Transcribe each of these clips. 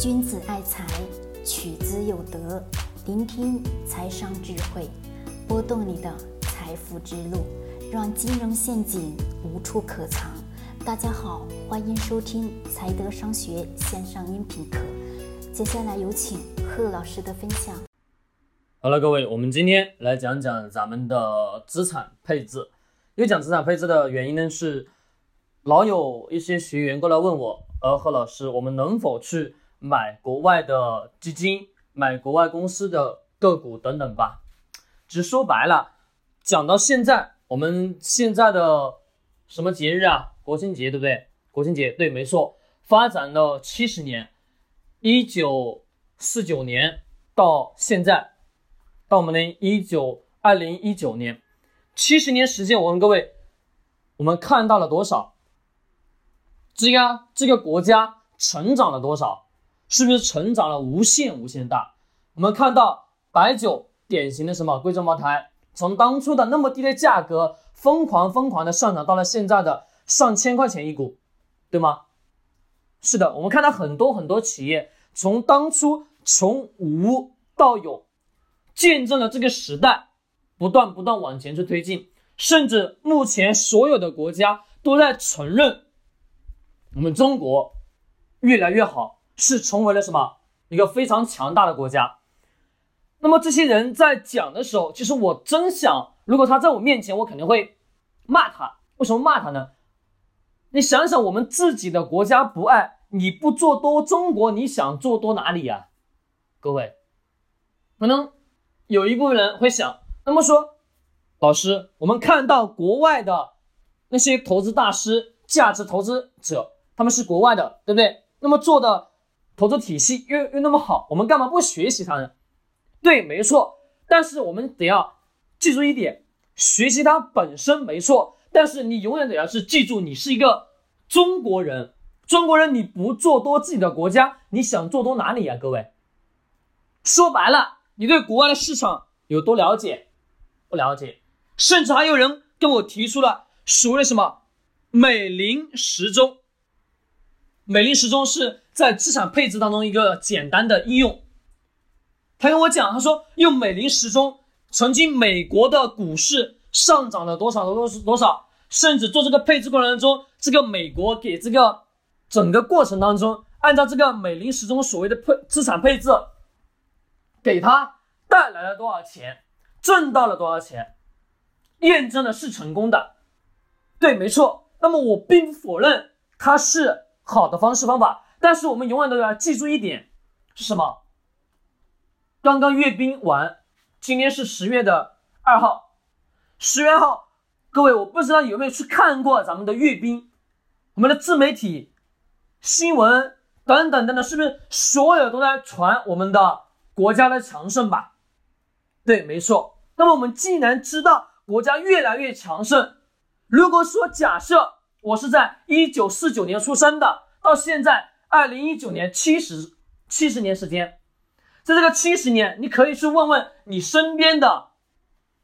君子爱财，取之有德。聆听财商智慧，拨动你的财富之路，让金融陷阱无处可藏。大家好，欢迎收听财德商学线上音频课。接下来有请贺老师的分享。好了，各位，我们今天来讲讲咱们的资产配置。因为讲资产配置的原因呢，是老有一些学员过来问我，呃，贺老师，我们能否去？买国外的基金，买国外公司的个股等等吧。只说白了，讲到现在，我们现在的什么节日啊？国庆节对不对？国庆节对，没错。发展了七十年，一九四九年到现在，到我们的一九二零一九年，七十年时间，我问各位，我们看到了多少？这个这个国家成长了多少？是不是成长了无限无限大？我们看到白酒典型的什么贵州茅台，从当初的那么低的价格，疯狂疯狂的上涨到了现在的上千块钱一股，对吗？是的，我们看到很多很多企业从当初从无到有，见证了这个时代不断不断往前去推进，甚至目前所有的国家都在承认我们中国越来越好。是成为了什么一个非常强大的国家？那么这些人在讲的时候，其实我真想，如果他在我面前，我肯定会骂他。为什么骂他呢？你想想，我们自己的国家不爱你不做多中国，你想做多哪里呀？各位，可能有一部分人会想，那么说，老师，我们看到国外的那些投资大师、价值投资者，他们是国外的，对不对？那么做的。投资体系又又那么好，我们干嘛不学习它呢？对，没错。但是我们得要记住一点，学习它本身没错，但是你永远得要是记住，你是一个中国人。中国人你不做多自己的国家，你想做多哪里呀？各位，说白了，你对国外的市场有多了解？不了解。甚至还有人跟我提出了所谓的什么美林时钟。美林时钟是在资产配置当中一个简单的应用。他跟我讲，他说用美林时钟，曾经美国的股市上涨了多少多少多少，甚至做这个配置过程当中，这个美国给这个整个过程当中，按照这个美林时钟所谓的配资产配置，给他带来了多少钱，挣到了多少钱，验证的是成功的。对，没错。那么我并不否认他是。好的方式方法，但是我们永远都要记住一点是什么？刚刚阅兵完，今天是十月的二号，十月号，各位我不知道有没有去看过咱们的阅兵，我们的自媒体、新闻等等等等，是不是所有都在传我们的国家的强盛吧？对，没错。那么我们既然知道国家越来越强盛，如果说假设。我是在一九四九年出生的，到现在二零一九年七十七十年时间，在这个七十年，你可以去问问你身边的，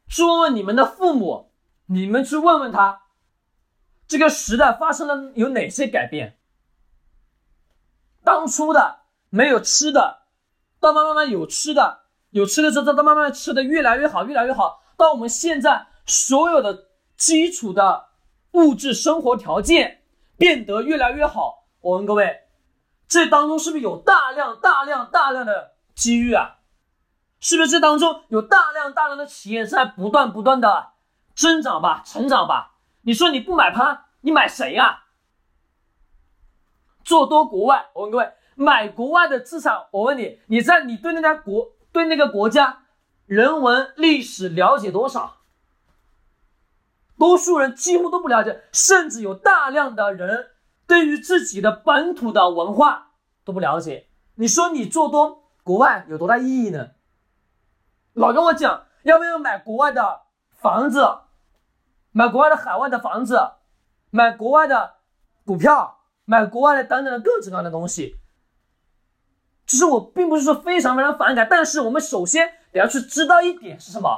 去问问你们的父母，你们去问问他，这个时代发生了有哪些改变？当初的没有吃的，到慢慢慢有吃的，有吃的之后，到慢慢吃的越来越好，越来越好，到我们现在所有的基础的。物质生活条件变得越来越好，我问各位，这当中是不是有大量大量大量的机遇啊？是不是这当中有大量大量的企业在不断不断的增长吧、成长吧？你说你不买它，你买谁呀？做多国外，我问各位，买国外的资产，我问你，你在你对那家国对那个国家人文历史了解多少？多数人几乎都不了解，甚至有大量的人对于自己的本土的文化都不了解。你说你做多国外有多大意义呢？老跟我讲要不要买国外的房子，买国外的海外的房子，买国外的股票，买国外的等等的各种各样的东西。其实我并不是说非常非常反感，但是我们首先得要去知道一点是什么，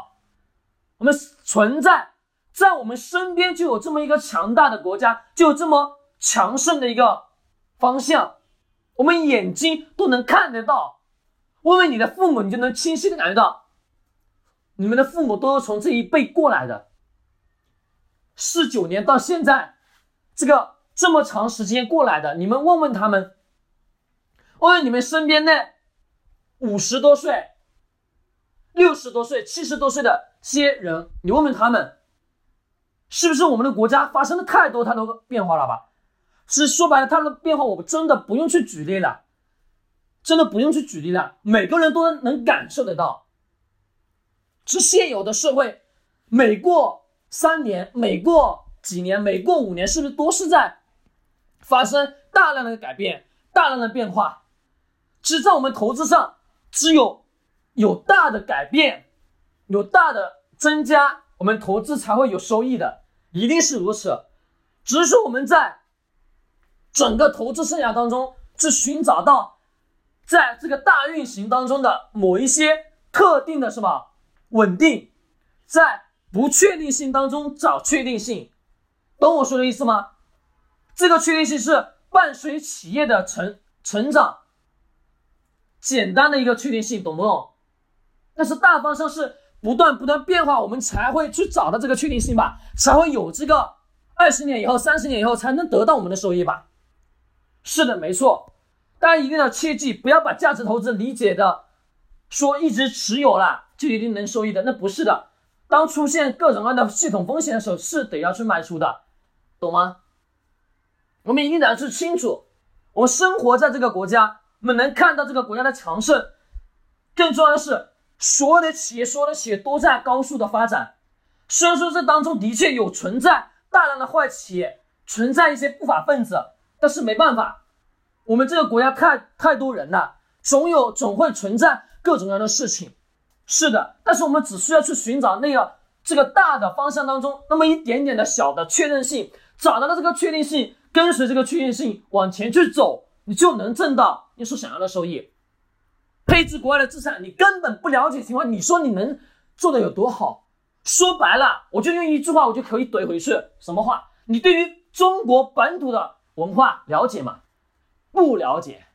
我们存在。在我们身边就有这么一个强大的国家，就有这么强盛的一个方向，我们眼睛都能看得到。问问你的父母，你就能清晰的感觉到，你们的父母都是从这一辈过来的。四九年到现在，这个这么长时间过来的，你们问问他们，问问你们身边那五十多岁、六十多岁、七十多岁的些人，你问问他们，是不是我们的国家发生了太多太多变化了吧？是说白了，它的变化我们真的不用去举例了，真的不用去举例了，每个人都能感受得到。是现有的社会，每过三年，每过几年，每过五年，是不是都是在发生大量的改变、大量的变化？只在我们投资上，只有有大的改变、有大的增加，我们投资才会有收益的，一定是如此。只是说我们在。整个投资生涯当中，去寻找到在这个大运行当中的某一些特定的什么稳定，在不确定性当中找确定性，懂我说的意思吗？这个确定性是伴随企业的成成长，简单的一个确定性，懂不懂？但是大方向是不断不断变化，我们才会去找到这个确定性吧，才会有这个二十年以后、三十年以后才能得到我们的收益吧。是的，没错，大家一定要切记，不要把价值投资理解的说一直持有了就一定能收益的，那不是的。当出现各种各样的系统风险的时候，是得要去卖出的，懂吗？我们一定得要去清楚，我们生活在这个国家，我们能看到这个国家的强盛。更重要的是，所有的企业，所有的企业都在高速的发展。虽然说这当中的确有存在大量的坏企业，存在一些不法分子。但是没办法，我们这个国家太太多人了，总有总会存在各种各样的事情。是的，但是我们只需要去寻找那个这个大的方向当中那么一点点的小的确认性，找到了这个确定性，跟随这个确定性往前去走，你就能挣到你所想要的收益。配置国外的资产，你根本不了解情况，你说你能做的有多好？说白了，我就用一句话，我就可以怼回去，什么话？你对于中国本土的。文化了解吗？不了解。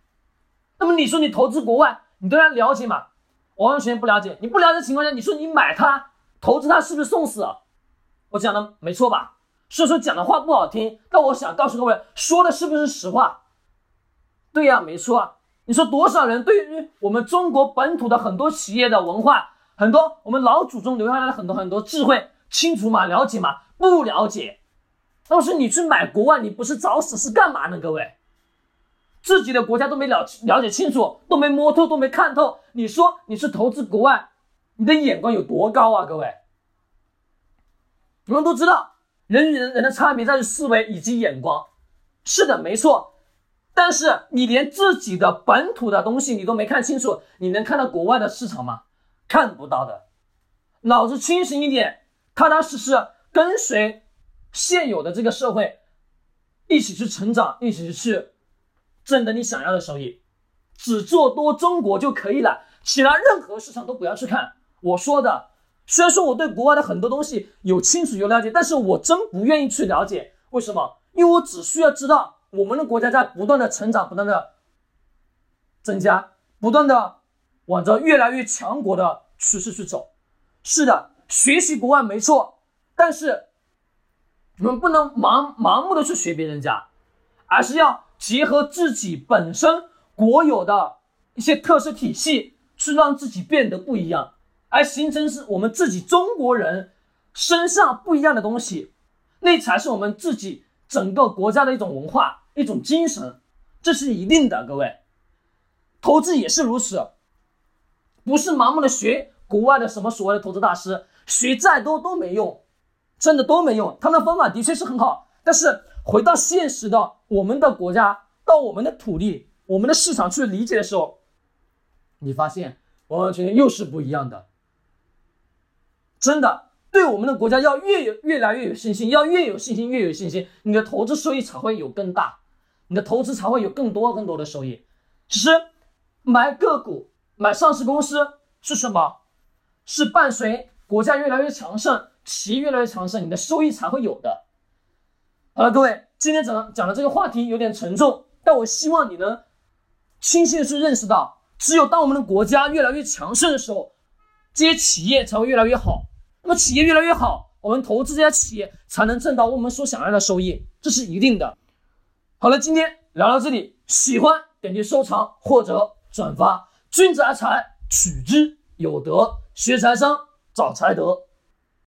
那么你说你投资国外，你对它了解吗？完全不了解。你不了解情况下，你说你买它，投资它是不是送死？我讲的没错吧？虽然说讲的话不好听，但我想告诉各位，说的是不是实话？对呀，没错啊。你说多少人对于我们中国本土的很多企业的文化，很多我们老祖宗留下来的很多很多智慧，清楚吗？了解吗？不了解。要是你去买国外，你不是找死是干嘛呢？各位，自己的国家都没了了解清楚，都没摸透，都没看透，你说你是投资国外，你的眼光有多高啊？各位，我们都知道，人与人人的差别在于思维以及眼光。是的，没错。但是你连自己的本土的东西你都没看清楚，你能看到国外的市场吗？看不到的。脑子清醒一点，踏踏实实跟随。现有的这个社会，一起去成长，一起去挣得你想要的收益，只做多中国就可以了，其他任何市场都不要去看。我说的，虽然说我对国外的很多东西有清楚有了解，但是我真不愿意去了解。为什么？因为我只需要知道我们的国家在不断的成长，不断的增加，不断的往着越来越强国的趋势去走。是的，学习国外没错，但是。我们不能盲盲目的去学别人家，而是要结合自己本身国有的一些特色体系，去让自己变得不一样，而形成是我们自己中国人身上不一样的东西，那才是我们自己整个国家的一种文化、一种精神，这是一定的。各位，投资也是如此，不是盲目的学国外的什么所谓的投资大师，学再多都没用。真的都没用，他们的方法的确是很好，但是回到现实的我们的国家，到我们的土地、我们的市场去理解的时候，你发现完完全全又是不一样的。真的，对我们的国家要越有越来越有信心，要越有信心越有信心，你的投资收益才会有更大，你的投资才会有更多更多的收益。其实买个股、买上市公司是什么？是伴随国家越来越强盛。企业越来越强盛，你的收益才会有的。好了，各位，今天讲讲的这个话题有点沉重，但我希望你能清晰的去认识到，只有当我们的国家越来越强盛的时候，这些企业才会越来越好。那么企业越来越好，我们投资这家企业才能挣到我们所想要的收益，这是一定的。好了，今天聊到这里，喜欢点击收藏或者转发。君子爱财，取之有德；学财商，找财德。